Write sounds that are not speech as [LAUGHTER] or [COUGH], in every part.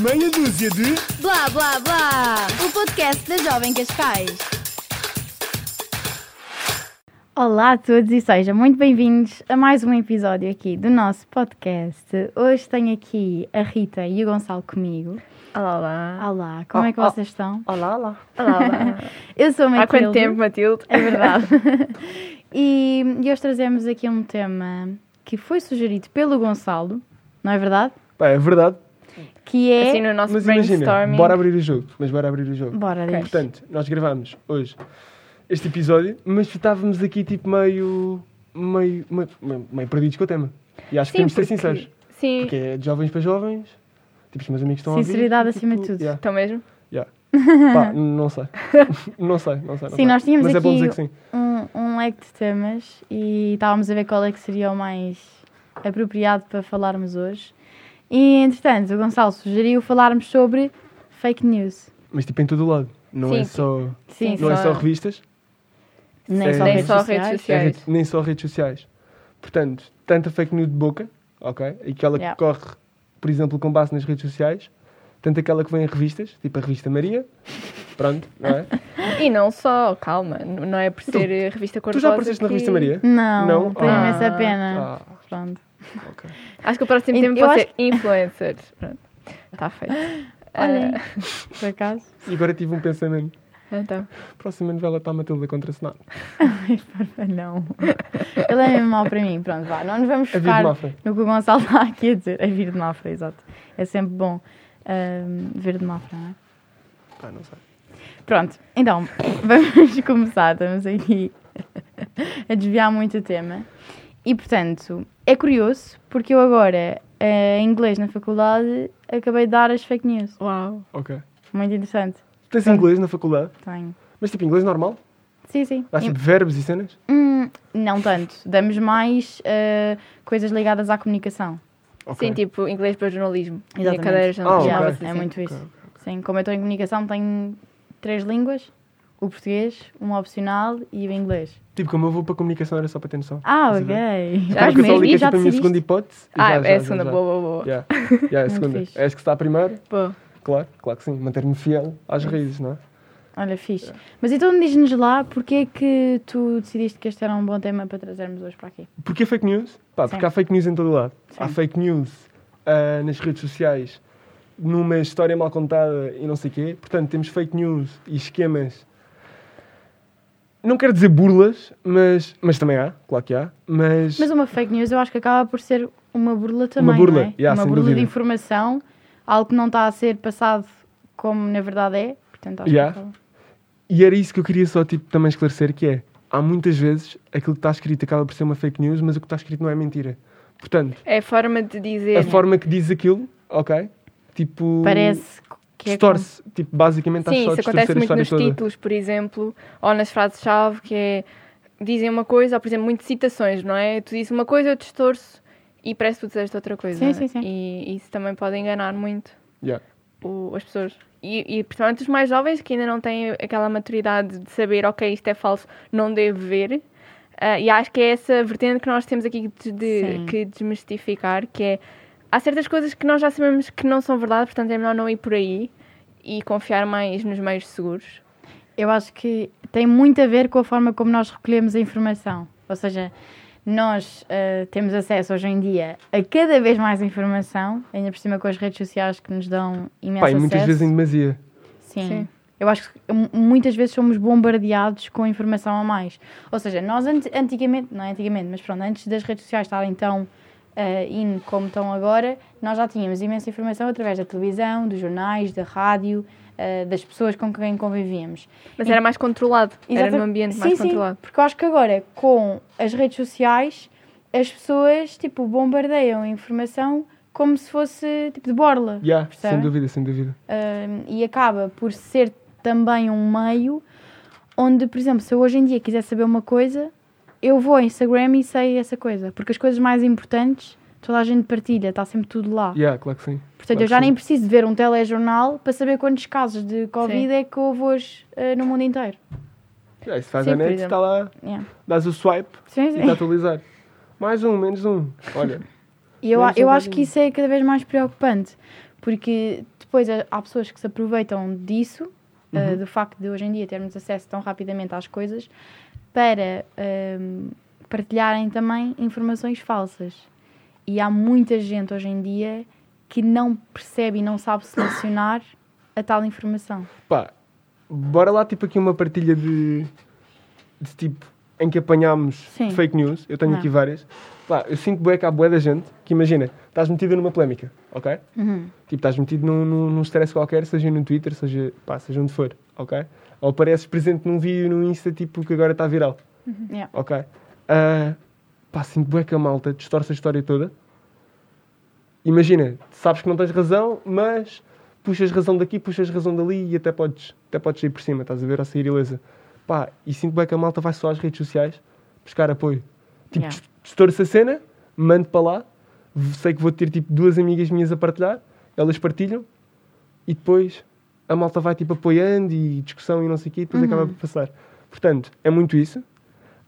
Meia dúzia de. Blá blá blá! O podcast da Jovem Cascais. Olá a todos e sejam muito bem-vindos a mais um episódio aqui do nosso podcast. Hoje tenho aqui a Rita e o Gonçalo comigo. Olá, olá. Olá, como Oh, é que oh. vocês estão? Olá, olá. Olá, olá. [LAUGHS] Eu sou a Há Matilde. quanto tempo, Matilde? É verdade. [LAUGHS] e, e hoje trazemos aqui um tema que foi sugerido pelo Gonçalo, não é verdade? Pá, é verdade. Que é. Assim no nosso Mas imagina, bora abrir o jogo. Mas bora abrir o jogo. Bora, diz. Portanto, nós gravamos hoje este episódio, mas estávamos aqui tipo meio. meio. meio, meio, meio perdidos com o tema. E acho que temos de ser sinceros. Sim, Porque é de jovens para jovens. Tipo, os meus amigos estão a ouvir. Sinceridade e, acima de tipo, tudo. yeah, então mesmo? yeah. Pá, [LAUGHS] não sei. [LAUGHS] não sei, não sei. Não Sim, sei. nós tínhamos Mas é aqui sim. um, um leque de temas e estávamos a ver qual é que seria o mais apropriado para falarmos hoje. E, entretanto, o Gonçalo sugeriu falarmos sobre fake news. Mas tipo em todo o lado. Não Sim, é só. Sim, Não é só- revistas. Nem É- só Nem redes só sociais. redes É sociais. rede- nem só redes sociais. Portanto, tanta fake news de boca, ok? Aquela Yeah. que corre, por exemplo, com base nas redes sociais, tanto aquela que vem em revistas, tipo a revista Maria, pronto, não é? [LAUGHS] E não só, calma, não é por ser eh, revista cor tu já apareceste na revista Maria? Não, Não? tenho Ah. imensa pena. Ah, Pronto. Ok. Acho que o próximo tempo eu pode acho ser influencer. Pronto. Está feito. Olhem, Ah, [LAUGHS] por acaso. E agora tive um pensamento. então. Próxima novela está a Matilda contra Senado. [LAUGHS] Não. Ele é mesmo mau para mim. Pronto, vá. Não nos vamos A Vir de focar Mafra. no que o Gonçalo está aqui a dizer. É vir de Mafra, exato. É sempre bom ahm, ver de Mafra, não é? Ah, não sei. Pronto, então, [LAUGHS] vamos começar. Estamos aqui a desviar muito o tema. E, portanto, é curioso, porque eu agora, eh, em inglês na faculdade, acabei de dar as fake news. Uau. Ok. Muito interessante. Tens inglês na faculdade? Tenho. Mas tipo inglês normal? Sim, sim. Dás tipo verbos e cenas? Hum, não tanto. Damos mais eh, coisas ligadas à comunicação. Ok. Sim, tipo, inglês para jornalismo. E a Exatamente. cadeira de Ah, jornalismo. ok. Já, É muito isso. Sim, como eu estou em comunicação, tenho três línguas. O português, uma opcional e o inglês. Tipo, como eu vou para a comunicação era só para ter noção. Ah, a ok. Já Porque a mesmo? E é já tipo a minha segunda hipótese. Ah, Já, é já, a já, segunda, já. boa, boa, boa. Yeah. Yeah, é a segunda. fixe. Que está a primeira? Boa. Claro, claro que sim. Manter-me fiel às raízes, não é? Olha, fixe. Mas então diz-nos lá porque é que tu decidiste que este era um bom tema para trazermos hoje para aqui. Porquê fake news? Pá, porque há fake news em todo o lado. Há Sim. fake news ah, nas redes sociais, numa história mal contada e não sei o quê. Portanto, temos fake news e esquemas. Não quero dizer burlas, mas, mas também há, claro que há. Mas, Mas uma fake news eu acho que acaba por ser uma burla também, burla, não é? yeah, uma burla dúvida. de informação, algo que não está a ser passado como na verdade é. Portanto, acho Yeah. que E era isso que eu queria só tipo, também esclarecer, que é, há muitas vezes aquilo que está escrito acaba por ser uma fake news, mas o que está escrito não é mentira. Portanto, É a forma de dizer. a forma que diz aquilo, ok? Tipo, Parece que é distorce. Tipo, basicamente Sim, isso acontece muito nos toda. títulos, por exemplo, ou nas frases-chave, que é dizem uma coisa, ou por exemplo, muitas citações, não é? Tu dizes uma coisa, eu distorço e parece que tu disseste outra coisa. Sim, é? sim, sim. E isso também pode enganar muito Yeah. o- as pessoas. E, e principalmente os mais jovens que ainda não têm aquela maturidade de saber, ok, isto é falso, não devo ver. Ah, e acho que é essa vertente que nós temos aqui de, de- que desmistificar, que é há certas coisas que nós já sabemos que não são verdade, portanto é melhor não ir por aí e confiar mais nos meios seguros. Eu acho que tem muito a ver com a forma como nós recolhemos a informação. Ou seja, nós eh, temos acesso hoje em dia a cada vez mais informação, ainda por cima com as redes sociais que nos dão imenso e acesso. muitas vezes em demasia. Sim. Sim. Eu acho que mu- muitas vezes somos bombardeados com informação a mais. Ou seja, nós ant- antigamente, não é antigamente, mas pronto, antes das redes sociais estarem tão eh, in como estão agora, nós já tínhamos imensa informação através da televisão, dos jornais, da rádio, eh, das pessoas com quem convivíamos. Mas E- era mais controlado, era Exata- num ambiente sim, mais sim, controlado. Porque eu acho que agora, com as redes sociais, as pessoas tipo, bombardeiam a informação como se fosse tipo de borla. Yeah, percebe? sem dúvida, sem dúvida. Um, e acaba por ser também um meio onde, por exemplo, se eu hoje em dia quiser saber uma coisa, eu vou ao Instagram e sei essa coisa. Porque as coisas mais importantes, toda a gente partilha, está sempre tudo lá. Yeah, claro que sim. Portanto, claro eu já sim. nem preciso de ver um telejornal para saber quantos casos de Covid Sim. é que houve hoje uh, no mundo inteiro. Yeah, isso faz Sim, a net, está lá, Yeah. dás o swipe Sim, e sim. está a atualizar. Mais um, menos um. Olha. E eu, eu um acho que isso é cada vez mais preocupante, porque depois há- pessoas que se aproveitam disso, uh, Uhum. do facto de hoje em dia termos acesso tão rapidamente às coisas, para um, partilharem também informações falsas. E há muita gente hoje em dia que não percebe e não sabe selecionar a tal informação. Pá, bora lá, tipo, aqui uma partilha de, de tipo, em que apanhámos Sim. fake news. Eu tenho Não. aqui várias. Pá, eu sinto bué que há bué da gente que, imagina, estás metido numa polémica, ok? Uhum. Tipo, estás metido num, num, num stress qualquer, seja no Twitter, seja, pá, seja onde for, ok? Ou apareces presente num vídeo no Insta, tipo, que agora está viral, Yeah. ok? Ah, pá, sinto bué que a malta distorce a história toda. Imagina, sabes que não tens razão, mas puxas razão daqui, puxas razão dali e até podes, até podes sair por cima, estás a ver, a sair ilesa. Pá, e sinto bem que a malta vai só às redes sociais buscar apoio. Tipo, Yeah. distorce a cena, mando para lá, sei que vou ter tipo duas amigas minhas a partilhar, elas partilham e depois a malta vai tipo apoiando e discussão e não sei o quê, e depois Uhum. acaba por passar. Portanto, é muito isso.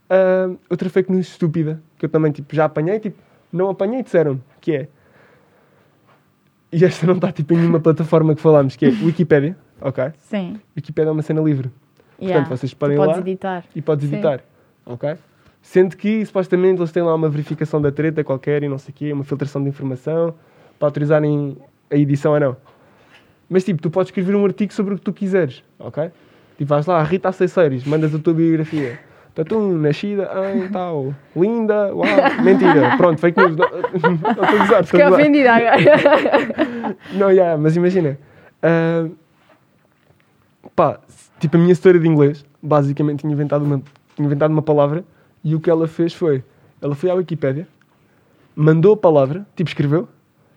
Ah, outra fake news estúpida que eu também tipo, já apanhei, tipo, não apanhei, disseram que é. E esta não está tipo em nenhuma [LAUGHS] plataforma que falámos, que é Wikipédia, ok? Sim. Wikipédia é uma cena livre Yeah. vocês Tu podem lá- editar. e podes Sim. editar, ok? Sendo que supostamente eles têm lá uma verificação da treta qualquer e não sei o quê, uma filtração de informação para autorizarem a edição ou não. Mas tipo, tu podes escrever um artigo sobre o que tu quiseres, ok? Tipo, vais lá, Rita Acesseiros, mandas a tua biografia. Tatum, nascida em tal, linda, uau, [LAUGHS] mentira, pronto, fake news. Não [LAUGHS] não estou a usar, estou a usar. ofendida agora. [LAUGHS] Não, yeah, mas imagina. ah, pá, tipo, a minha história de inglês, basicamente tinha inventado, uma, tinha inventado uma palavra e o que ela fez foi: ela foi à Wikipédia, mandou a palavra, tipo, escreveu,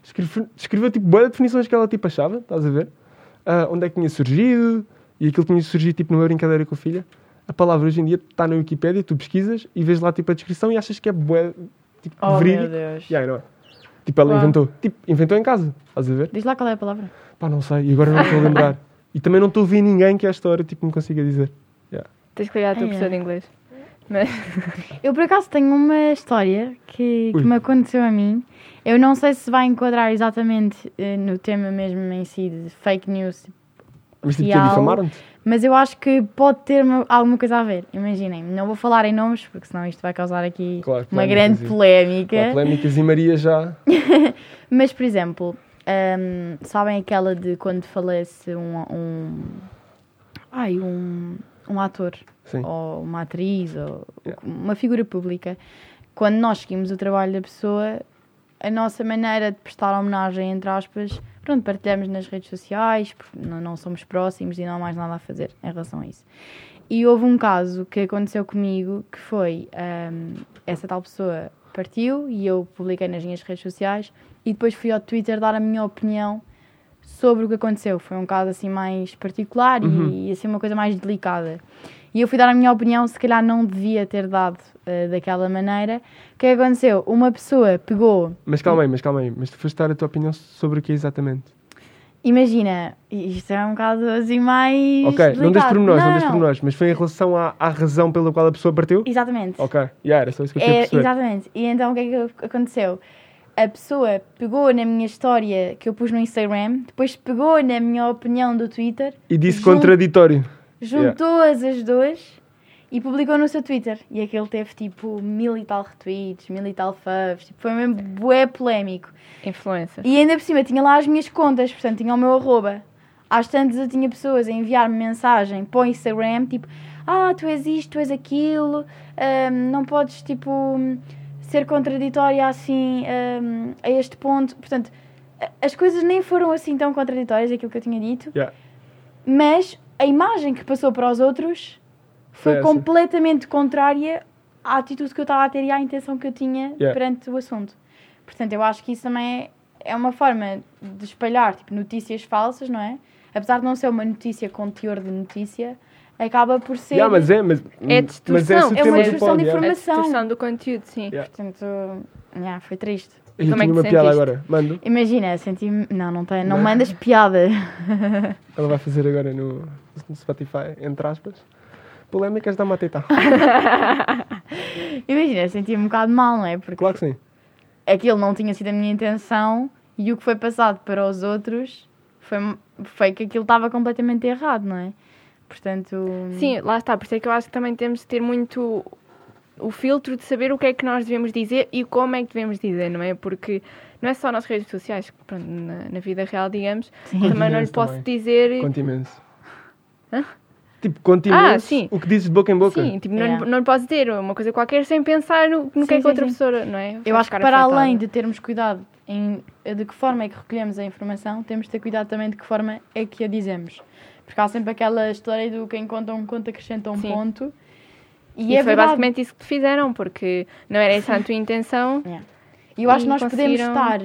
escreveu, escreveu tipo, boas definições que ela tipo, achava, estás a ver? Ah, onde é que tinha surgido e aquilo tinha surgido tipo, numa brincadeira com a filha. A palavra hoje em dia está na Wikipédia, tu pesquisas e vês lá tipo, a descrição e achas que é bué, tipo, Oh, meu verídico. Deus. Yeah, não é? Tipo, ela Uau. inventou. Tipo, inventou em casa, estás a ver? Diz lá qual é a palavra. Pá, não sei, e agora não estou a lembrar. [LAUGHS] E também não estou a ver ninguém que a história tipo, me consiga dizer. Tens que ligar a tua Ai, professora é. de inglês. Mas, [LAUGHS] Eu, por acaso, tenho uma história que, que Ui. me aconteceu a mim. Eu não sei se vai enquadrar exatamente eh, no tema mesmo em si de fake news, Mas tipo, Real. difamaram-te? mas eu acho que pode ter uma- alguma coisa a ver. Imaginem, não vou falar em nomes, porque senão isto vai causar aqui Claro, uma polémicas grande e- polémica. Pá, polémicas e Maria já. [LAUGHS] Mas, por exemplo, hum, sabem aquela de quando falece um. um ai, um, um ator, Sim. ou uma atriz, ou Yeah. uma figura pública. Quando nós seguimos o trabalho da pessoa, a nossa maneira de prestar homenagem, entre aspas, pronto, partilhamos nas redes sociais, porque não, não somos próximos e não há mais nada a fazer em relação a isso. E houve um caso que aconteceu comigo que foi hum, essa tal pessoa partiu e eu publiquei nas minhas redes sociais e depois fui ao Twitter dar a minha opinião sobre o que aconteceu. Foi um caso assim mais particular Uhum. e assim uma coisa mais delicada. E eu fui dar a minha opinião, se calhar não devia ter dado eh, daquela maneira. O que é que aconteceu? Uma pessoa pegou, Mas calma aí, mas calma aí. Mas tu foste dar a tua opinião sobre o que é exatamente. imagina, isto é um caso assim mais. Ok, não delicado. des pormenores, não, não, des pormenores. Mas foi em relação à, à razão pela qual a pessoa partiu? Exatamente. Ok, yeah, era só isso que eu queria É, exatamente. E então o que é que aconteceu? A pessoa pegou na minha história que eu pus no Instagram, depois pegou na minha opinião do Twitter, E disse Jun- contraditório. juntou-as as duas e publicou no seu Twitter. E aquele teve tipo mil e tal retweets, mil e tal faves. Tipo, foi mesmo bué polémico. influencer. E ainda por cima tinha lá as minhas contas, portanto tinha o meu arroba. Às tantas eu tinha pessoas a enviar-me mensagem para o Instagram, tipo, ah, tu és isto, tu és aquilo, ahm, não podes, tipo, ser contraditória assim ahm, a este ponto. Portanto, as coisas nem foram assim tão contraditórias, aquilo que eu tinha dito, Yeah. mas a imagem que passou para os outros Foi essa. completamente contrária à atitude que eu estava a ter e à intenção que eu tinha Yeah. perante o assunto. Portanto, eu acho que isso também é, é uma forma de espalhar tipo, notícias falsas, não é? Apesar de não ser uma notícia com teor de notícia, acaba por ser. Yeah, mas é, mas, É distorção. o É uma distorção de informação. distorção do conteúdo, sim. Yeah. Portanto, yeah, foi triste. Eu Como é tinha que uma piada agora. Mando. Imagina, senti-me. Não, não, tem, não Não. mandas piada. [LAUGHS] Ela vai fazer agora no, no Spotify, entre aspas. Polémicas da Mateta. [LAUGHS] Imagina, senti-me um bocado mal, não é? Porque Claro que sim. aquilo não tinha sido a minha intenção e o que foi passado para os outros foi, foi que aquilo estava completamente errado, não é? Portanto. Sim, lá está. Por isso é que eu acho que também temos de ter muito o filtro de saber o que é que nós devemos dizer e como é que devemos dizer, não é? Porque não é só nas redes sociais, pronto, na, na vida real, digamos, Sim. também não lhe posso também. dizer. Conta imenso. Hã? Tipo, conta Ah, sim. o que dizes de boca em boca. Sim, tipo, não, Yeah. lhe- não lhe posso dizer uma coisa qualquer sem pensar no, no que Sim, é que sim, a outra sim. pessoa, não é? Eu acho que para afetada. além de termos cuidado em de que forma é que recolhemos a informação, temos de ter cuidado também de que forma é que a dizemos. Porque há sempre aquela história do quem conta um conto acrescenta um Sim. ponto. E, E, é foi verdade. basicamente isso que fizeram, porque não era essa a tua intenção. [LAUGHS] E eu acho que nós podemos conseguiram- estar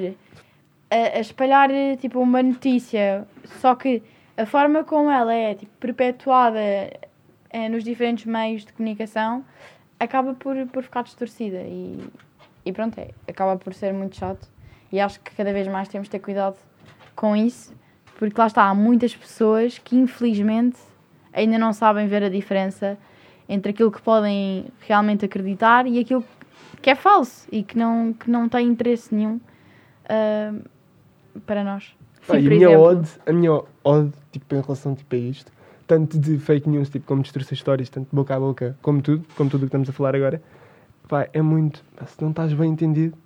a, a espalhar tipo uma notícia, só que a forma como ela é tipo, perpetuada eh, nos diferentes meios de comunicação acaba por, por ficar distorcida e, e pronto, é, acaba por ser muito chato. E acho que cada vez mais temos de ter cuidado com isso, porque lá está, há muitas pessoas que infelizmente ainda não sabem ver a diferença entre aquilo que podem realmente acreditar e aquilo que é falso e que não, que não tem interesse nenhum ah, para nós. Sim, por a minha exemplo. ode, a minha ode, tipo, em relação tipo, a isto, tanto de fake news, tipo, como distorcer histórias, tanto de boca a boca, como tudo, como tudo o que estamos a falar agora, pá, é muito, pá, se não estás bem entendido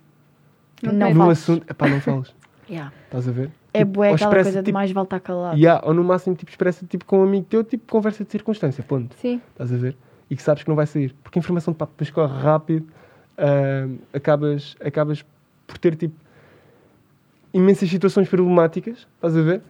Não no fales. assunto, pá, não falas, estás a ver? É Tipo, bué aquela coisa de tipo, mais vale estar calado. Yeah, ou no máximo, tipo, expressa tipo, com um amigo teu, tipo, conversa de circunstância, ponto. Sim. Estás a ver? E que sabes que não vai sair. Porque a informação pá, depois corre rápido, ah, acabas, acabas por ter tipo imensas situações problemáticas, estás a ver?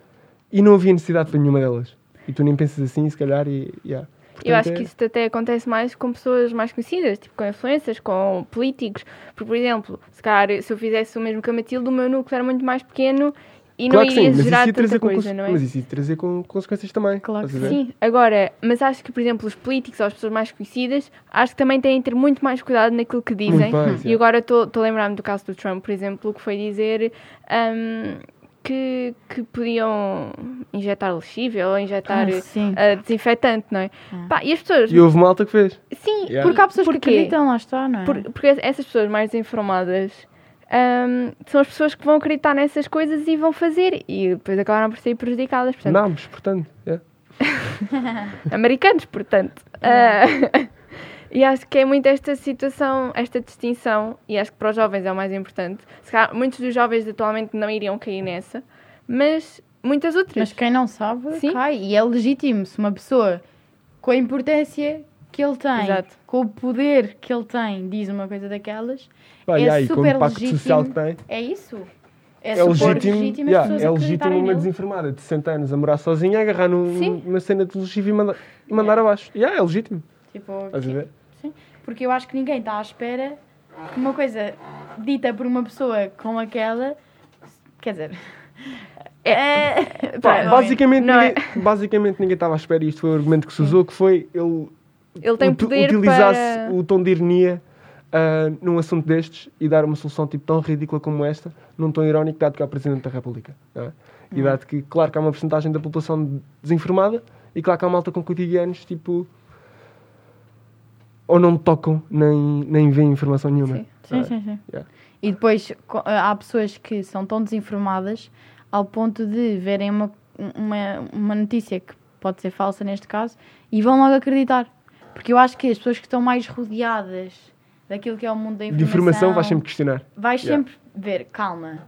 E não havia necessidade para nenhuma delas. E tu nem pensas assim, se calhar, e. Yeah. Eu Portanto, acho é- que isso até acontece mais com pessoas mais conhecidas, tipo com influências, com políticos. Porque, por exemplo, se calhar se eu fizesse o mesmo que a Matilde, o meu núcleo era muito mais pequeno e Claro não que iria sim, gerar trazer tanta com coisa, não é? Mas isso ia trazer com consequências também. Claro que? Sim, agora, mas acho que, por exemplo, os políticos ou as pessoas mais conhecidas, acho que também têm de ter muito mais cuidado naquilo que dizem. E agora estou a lembrar-me do caso do Trump, por exemplo, que foi dizer hum, que, que podiam injetar lexívio ou injetar Ah, ah, desinfetante, não é? Ah. Pá, e as pessoas. E houve malta que fez. Sim, Yeah. Porque há pessoas Porquê? que acreditam, lá está, não é? por- porque essas pessoas mais desinformadas hum, são as pessoas que vão acreditar nessas coisas e vão fazer. E depois acabaram por sair prejudicadas. Portanto, Nabos, portanto. yeah. [LAUGHS] americanos, portanto. Ah, [LAUGHS] e acho que é muito esta situação, esta distinção, e acho que para os jovens é o mais importante. Se calhar, muitos dos jovens atualmente não iriam cair nessa, mas muitas outras. Mas quem não sabe, Sim. cai. E é legítimo se uma pessoa com a importância que ele tem, Exato. com o poder que ele tem, diz uma coisa daquelas, Pá, É e o super impacto legítimo. social que tem. é isso. É, É legítimo, legítimo, yeah, é legítimo uma nele. desinformada de 60 anos a morar sozinha, agarrar num- numa cena de lexívio e mandar, e mandar abaixo. Yeah, é legítimo. Tipo, Estás a ver? Sim, porque eu acho que ninguém está à espera que uma coisa dita por uma pessoa com aquela. Quer dizer. É. Pá, [LAUGHS] é. basicamente, não é. ninguém, basicamente ninguém estava à espera e isto foi o argumento que se usou, que foi ele, Ele tem uti- poder utilizasse para... o tom de ironia ah, num assunto destes e dar uma solução tipo tão ridícula como esta, num tom irónico, dado que é o Presidente da República. não é? E dado que, claro que há uma porcentagem da população desinformada e claro que há malta com cotidianos, tipo... Ou não tocam, nem, nem veem informação nenhuma. Sim. Sim, não é? sim, sim. Yeah. E depois há pessoas que são tão desinformadas ao ponto de verem uma, uma, uma notícia que pode ser falsa neste caso e vão logo acreditar. Porque eu acho que as pessoas que estão mais rodeadas daquilo que é o mundo da De informação, informação vais sempre questionar. vais Yeah. sempre ver, calma,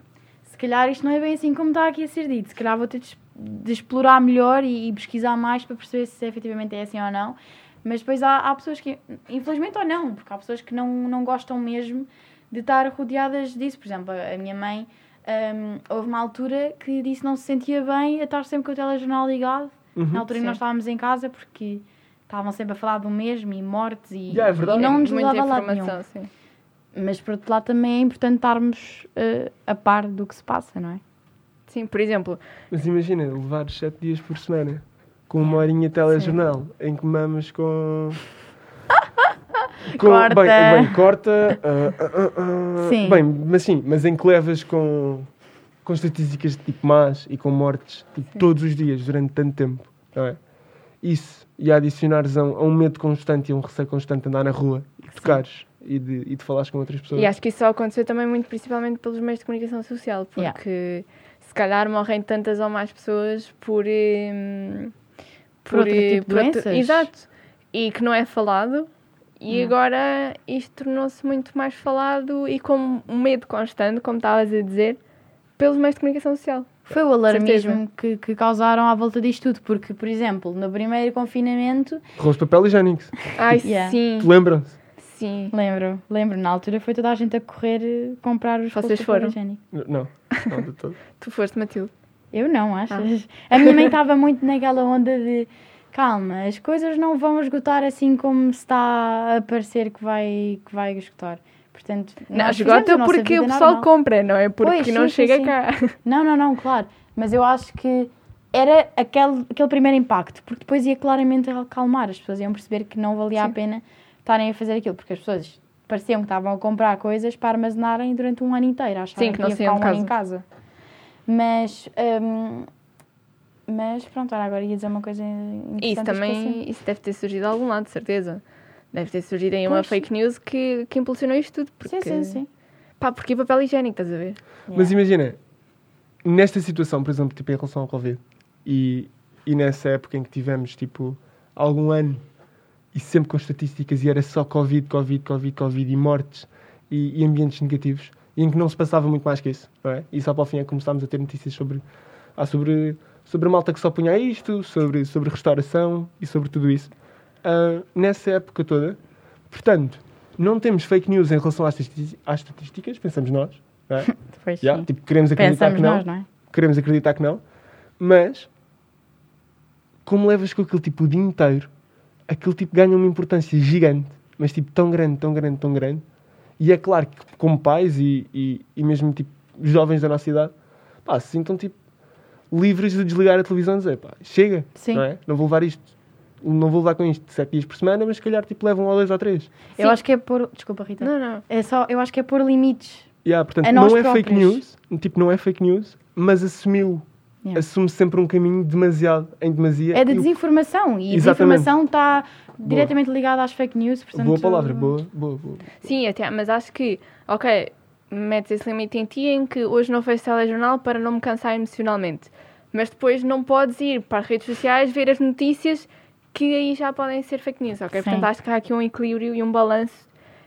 se calhar isto não é bem assim como está aqui a ser dito, se calhar vou ter de, explorar melhor e, e pesquisar mais para perceber se efetivamente é assim ou não. Mas depois há, há pessoas que, infelizmente ou não, porque há pessoas que não, não gostam mesmo de estar rodeadas disso. Por exemplo, a a minha mãe, hum, houve uma altura que disse que não se sentia bem a estar sempre com o telejornal ligado, Uhum. na altura em que Sim. nós estávamos em casa, porque estavam sempre a falar do mesmo e mortes e, Yeah, é verdade. e não nos levava a lado nenhum. informação, sim. Mas por outro lado também é importante estarmos eh, a par do que se passa, não é? Sim, por exemplo, Mas imagina, levar 7 dias por semana com uma horinha de telejornal em que mamas com. [LAUGHS] com Corta. Bem, bem, corta. ah, ah, Sim. Bem, mas sim, mas em que levas com, com estatísticas de tipo más e com mortes tipo, todos os dias durante tanto tempo, não é? Isso, e a adicionares a um, a um medo constante e a um receio constante de andar na rua e tocares e de, e de falares com outras pessoas. E acho que isso só aconteceu também muito principalmente pelos meios de comunicação social, Yeah. porque se calhar morrem tantas ou mais pessoas por. hum, Por outro eh, tipo de por doenças. Exato. E que não é falado. E Não. agora isto tornou-se muito mais falado e com um medo constante, como estavas a dizer, pelos meios de comunicação social. Foi o alarmismo que, que causaram à volta disto tudo, porque, por exemplo, no primeiro confinamento, Rolos de papel higiênicos. Ai, [LAUGHS] Yeah. sim, Te lembram-se? sim. lembro, lembro, na altura foi toda a gente a correr eh, comprar os rolos Vocês de papel foram? higiênico. Não, não de todo. [LAUGHS] Tu foste, Matilde. Eu não, achas? A minha mãe [LAUGHS] estava muito naquela onda de calma, as coisas não vão esgotar assim como se está a parecer que vai, que vai esgotar. Portanto, Não, esgota a nossa porque o pessoal normal. compra, não é? Porque Pois, não sim, chega sim. cá. Não, não, não, claro. Mas eu acho que era aquele, aquele primeiro impacto, porque depois ia claramente acalmar. As pessoas iam perceber que não valia a Sim. pena estarem a fazer aquilo, porque as pessoas pareciam que estavam a comprar coisas para armazenarem durante um ano inteiro. Achavam Sim, que não ia ficar um ano em casa. Mas, hum, mas pronto, agora ia dizer uma coisa interessante. Isso também isso deve ter surgido de algum lado, de certeza. Deve ter surgido uma Pois. fake news que, que impulsionou isto tudo. Porque, Sim, sim, sim. Pá, porque papel higiênico, estás a ver? Mas imagina, nesta situação, por exemplo, tipo, em relação ao Covid, e, e nessa época em que tivemos, tipo, algum ano, e sempre com estatísticas, e era só Covid, Covid, Covid, Covid, e mortes, e, e ambientes negativos, e em que não se passava muito mais que isso, não é? E só para o fim é que começámos a ter notícias sobre, ah, sobre, sobre a malta que só punha isto, sobre, sobre restauração, e sobre tudo isso. Ah, nessa época toda, portanto, não temos fake news em relação às, às estatísticas, pensamos nós, não é? Depois, Yeah, sim. tipo, queremos acreditar Pensamos que não. nós, não é? Queremos acreditar que não. Mas, como levas com aquele tipo o dia inteiro, aquele tipo ganha uma importância gigante, mas tipo tão grande, tão grande, tão grande. E é claro que, como pais e, e, e mesmo tipo jovens da nossa idade, pá, se sintam tipo livres de desligar a televisão e dizer, pá, chega, Sim. não é? Não vou levar isto. Não vou levar com isto sete dias por semana, mas se calhar tipo levam um ou dois ou três. Eu Sim. acho que é pôr. Desculpa, Rita. Não, não. É só, eu acho que é pôr limites. Yeah, portanto, A nós não é fake próprios. news, tipo, não é fake news, mas assumiu Yeah. assume sempre um caminho demasiado, em demasia. É de E o- desinformação e a Exatamente. desinformação está diretamente ligada às fake news. Portanto, Boa palavra, boa, boa, boa. Sim, até, mas acho que, ok, metes esse limite em ti em que hoje não fez telejornal para não me cansar emocionalmente. Mas depois não podes ir para as redes sociais ver as notícias que aí já podem ser fake news, ok? Sim. Portanto, acho que há aqui um equilíbrio e um balanço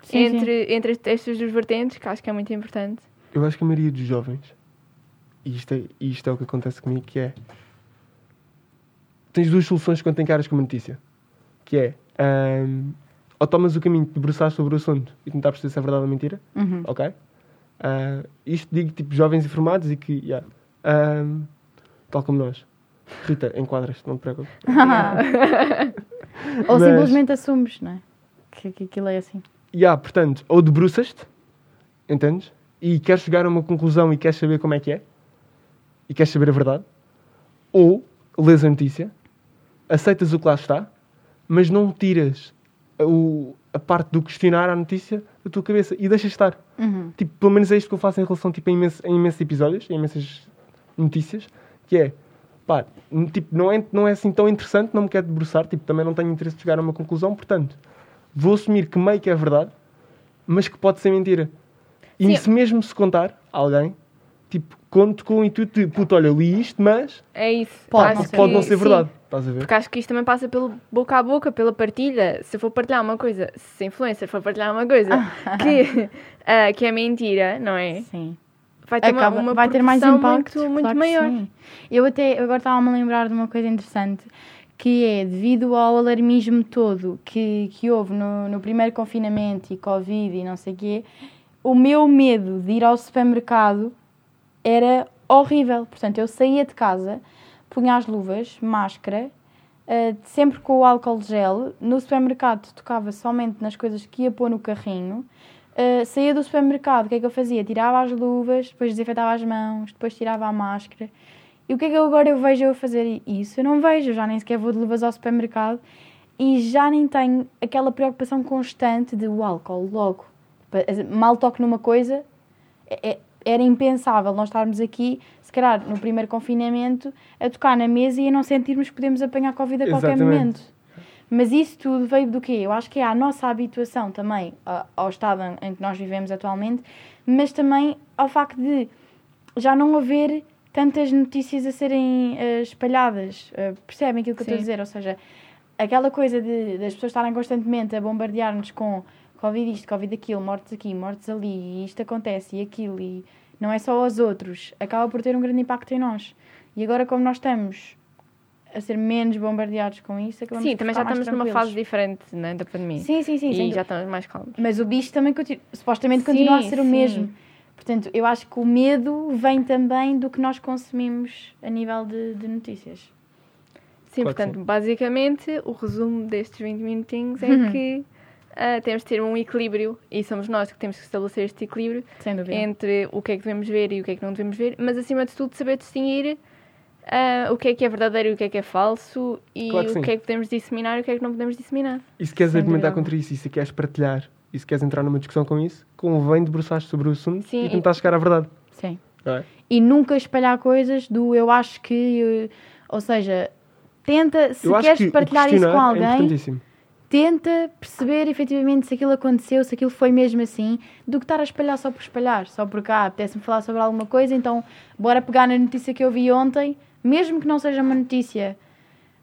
Sim, entre, entre estas duas vertentes que acho que é muito importante. Eu acho que a maioria dos jovens, e isto é, e isto é o que acontece comigo, que é... Tens duas soluções quando encaras com uma notícia. Que é... ahm, ou tomas o caminho de debruçar sobre o assunto e tentar perceber se é verdade ou mentira, Uhum. ok? Ah, isto digo tipo jovens informados e que, yeah, ahm, tal como nós. Rita, enquadras-te, não te preocupes. [LAUGHS] Ou Mas- simplesmente assumes, não é? Que, que aquilo é assim. Yeah, portanto, ou debruças-te, entendes? E queres chegar a uma conclusão e queres saber como é que é, e queres saber a verdade, ou lês a notícia, aceitas o que lá está, mas não tiras o- a parte do questionar a notícia da tua cabeça e deixas estar. Uhum. Tipo, pelo menos é isto que eu faço em relação tipo, a, imenso, a imensos episódios, a imensas notícias, que é, pá, tipo, não é, não é assim tão interessante, não me quero debruçar, tipo, também não tenho interesse de chegar a uma conclusão, portanto, vou assumir que meio que é verdade, mas que pode ser mentira. E Sim. se mesmo se contar a alguém, tipo, conto com o intuito de, puto, olha, eu li isto, mas É isso. Pode Acho não pode, ser. que- ser sim. verdade. Estás a ver? Porque acho que isto também passa pelo boca a boca, pela partilha. Se eu for partilhar uma coisa, se a influencer for partilhar uma coisa [LAUGHS] que, ah, que é mentira, não é? Sim. Vai ter uma, Acaba- uma vai ter mais impacto. muito, muito claro maior. Eu até agora estava-me a lembrar de uma coisa interessante que é devido ao alarmismo todo que, que houve no, no primeiro confinamento e Covid e não sei o quê, o meu medo de ir ao supermercado era horrível. Portanto, eu saía de casa, punha as luvas, máscara, eh, sempre com o álcool gel. No supermercado tocava somente nas coisas que ia pôr no carrinho. Uh, saía do supermercado, o que é que eu fazia? Tirava as luvas, depois desinfetava as mãos, depois tirava a máscara. E o que é que eu agora eu vejo eu fazer isso? Eu não vejo, eu já nem sequer vou de luvas ao supermercado e já nem tenho aquela preocupação constante de o álcool logo. Mal toco numa coisa, é- é- era impensável nós estarmos aqui, se calhar no primeiro confinamento, a tocar na mesa e a não sentirmos que podemos apanhar Covid a qualquer Exatamente. momento. Mas isso tudo veio do quê? Eu acho que é a nossa habituação também ao estado em- que nós vivemos atualmente, mas também ao facto de já não haver tantas notícias a serem eh, espalhadas. Eh, percebem aquilo que eu estou a Sim. dizer? Ou seja, aquela coisa de, das pessoas estarem constantemente a bombardear-nos com Covid isto, Covid aquilo, mortes aqui, mortes ali, e isto acontece e aquilo, e não é só aos outros, acaba por ter um grande impacto em nós. E agora, como nós estamos a ser menos bombardeados com isso, acabamos Sim, também já estamos numa fase diferente né, da pandemia. Sim, sim, sim. e já estamos mais calmos. Mas o bicho também continua, supostamente Sim, continua a ser o sim. mesmo. Portanto, eu acho que o medo vem também do que nós consumimos a nível de, de notícias. Sim, Claro portanto, basicamente, o resumo destes 20 minutinhos é Uhum. que ah, temos de ter um equilíbrio e somos nós que temos que estabelecer este equilíbrio entre o que é que devemos ver e o que é que não devemos ver, mas acima de tudo saber distinguir ah, o que é que é verdadeiro e o que é que é falso e Claro que o que é que podemos disseminar e o que é que não podemos disseminar. E se queres Sem argumentar dúvida. contra isso, e se queres partilhar, e se queres entrar numa discussão com isso, convém debruçar sobre o assunto Sim, e e- tentar chegar à verdade. Sim. É? E nunca espalhar coisas do eu acho que. Ou seja, tenta, se Eu queres que partilhar isso com é alguém, importantíssimo. tenta perceber efetivamente se aquilo aconteceu, se aquilo foi mesmo assim, do que estar a espalhar só por espalhar, só porque ah, apetece-me falar sobre alguma coisa, então bora pegar na notícia que eu vi ontem, mesmo que não seja uma notícia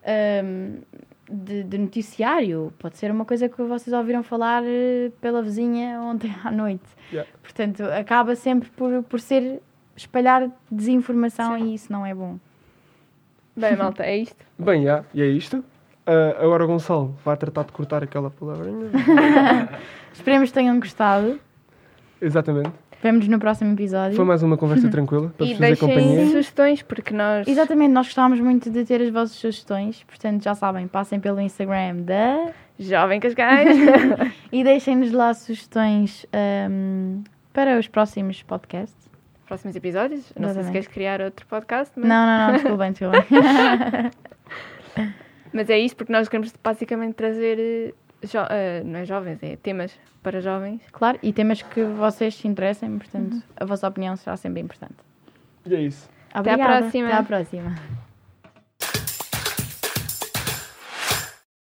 ahm, de, de noticiário, pode ser uma coisa que vocês ouviram falar eh, pela vizinha ontem à noite. Yeah. Portanto, acaba sempre por, por ser espalhar desinformação e isso não é bom. Bem, [LAUGHS] malta, é isto. Bem, já, e é isto. Ah, agora o Gonçalo vai tratar de cortar aquela palavrinha. [LAUGHS] Esperemos que tenham gostado. Exatamente. Vemo-nos no próximo episódio. Foi mais uma conversa [LAUGHS] tranquila para e vos fazer deixem companhia. sugestões, porque nós. Exatamente, nós gostávamos muito de ter as vossas sugestões, portanto já sabem, passem pelo Instagram da Jovem Cascais. [LAUGHS] e deixem-nos lá sugestões ahm, para os próximos podcasts. Próximos episódios. Não sei se Exatamente. queres criar outro podcast, Não, mas, não, não, [LAUGHS] desculpem, desculpem. mas é isto, porque nós queremos basicamente trazer. Jo- eh, não é jovens, é temas para jovens. claro, e temas que vocês se interessem, portanto a vossa opinião será sempre importante. E é isso. à Obrigada. próxima. Até à próxima.